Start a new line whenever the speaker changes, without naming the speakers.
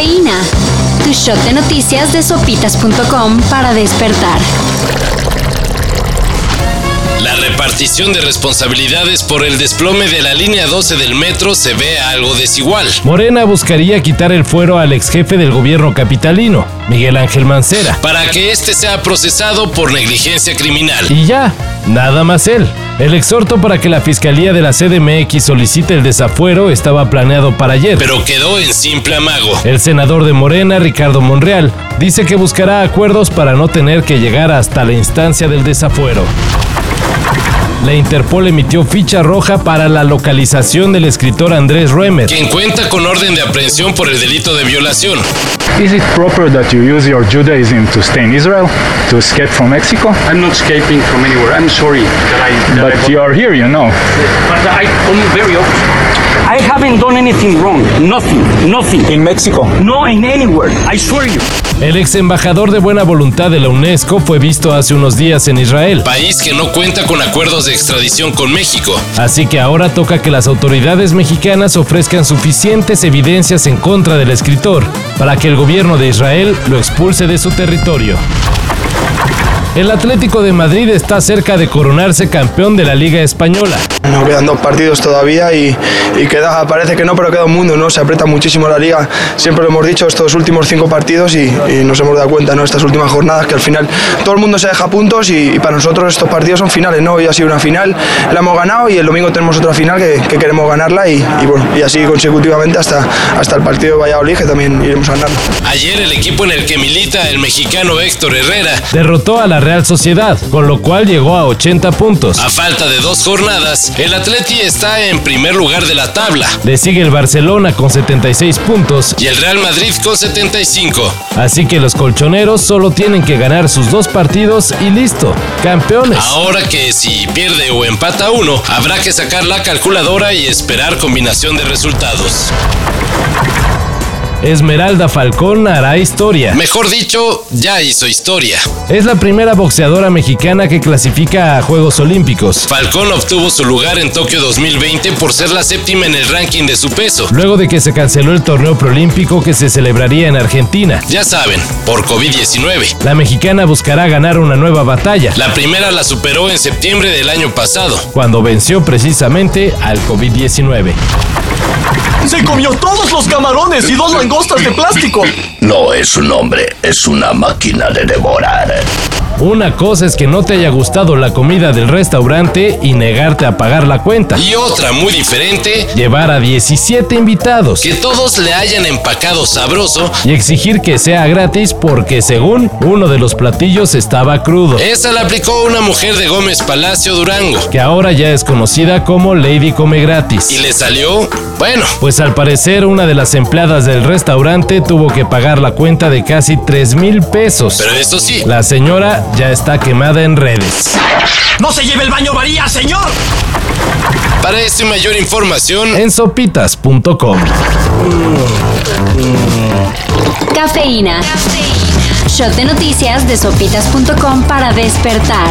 Cafeína. Tu shot de noticias de sopitas.com para despertar.
La repartición de responsabilidades por el desplome de la línea 12 del metro se ve algo desigual.
Morena buscaría quitar el fuero al ex jefe del gobierno capitalino, Miguel Ángel Mancera.
Para que éste sea procesado por negligencia criminal.
Y ya, nada más él. El exhorto para que la Fiscalía de la CDMX solicite el desafuero estaba planeado para ayer.
Pero quedó en simple amago.
El senador de Morena, Ricardo Monreal, dice que buscará acuerdos para no tener que llegar hasta la instancia del desafuero. La Interpol emitió ficha roja para la localización del escritor Andrés Ruemer,
quien cuenta con orden de aprehensión por el delito de violación.
Is it proper that you use your Judaism to stay in Israel, to escape from Mexico?
I'm not escaping from anywhere. I'm sorry that I.
That but I, you are here, you know.
But I come very often. I haven't done anything wrong. Nothing. Nothing.
In Mexico?
No, in anywhere. I swear you.
El ex embajador de buena voluntad de la UNESCO fue visto hace unos días en Israel,
país que no cuenta con acuerdos de extradición con México.
Así que ahora toca que las autoridades mexicanas ofrezcan suficientes evidencias en contra del escritor para que el gobierno de Israel lo expulse de su territorio. El Atlético de Madrid está cerca de coronarse campeón de la Liga Española.
Nos quedan dos partidos todavía y, queda, parece que no, pero queda un mundo, ¿no? Se aprieta muchísimo la liga, siempre lo hemos dicho, estos últimos cinco partidos y, nos hemos dado cuenta, ¿no? Estas últimas jornadas que al final todo el mundo se deja puntos y, para nosotros estos partidos son finales, ¿no? Hoy ha sido una final, la hemos ganado y el domingo tenemos otra final que, queremos ganarla y, bueno, y así consecutivamente hasta, hasta el partido de Valladolid que también iremos ganando.
Ayer el equipo en el que milita el mexicano Héctor Herrera
derrotó a la Real Sociedad, con lo cual llegó a 80 puntos.
A falta de dos jornadas, el Atleti está en primer lugar de la tabla.
Le sigue el Barcelona con 76 puntos
y el Real Madrid con 75.
Así que los colchoneros solo tienen que ganar sus dos partidos y listo, campeones.
Ahora que si pierde o empata uno, habrá que sacar la calculadora y esperar combinación de resultados.
Esmeralda Falcón hará historia.
Mejor dicho, ya hizo historia.
Es la primera boxeadora mexicana que clasifica a Juegos Olímpicos.
Falcón obtuvo su lugar en Tokio 2020 por ser la séptima en el ranking de su peso.
Luego de que se canceló el torneo preolímpico que se celebraría en Argentina.
Ya saben, por COVID-19.
La mexicana buscará ganar una nueva batalla.
La primera la superó en septiembre del año pasado.
Cuando venció precisamente al COVID-19.
Se comió todos los camarones y dos langostas de plástico.
No es un hombre, es una máquina de devorar.
Una cosa es que no te haya gustado la comida del restaurante y negarte a pagar la cuenta.
Y otra muy diferente,
llevar a 17 invitados.
Que todos le hayan empacado sabroso
y exigir que sea gratis porque según uno de los platillos estaba crudo.
Esa la aplicó una mujer de Gómez Palacio Durango,
que ahora ya es conocida como Lady Come Gratis.
Y le salió, bueno.
Pues al parecer una de las empleadas del restaurante tuvo que pagar la cuenta de casi 3 mil pesos.
Pero eso sí,
la señora ya está quemada en redes.
¡No se lleve el baño María, señor!
Para esta mayor información
en sopitas.com.
Cafeína. Shot de noticias de sopitas.com para despertar.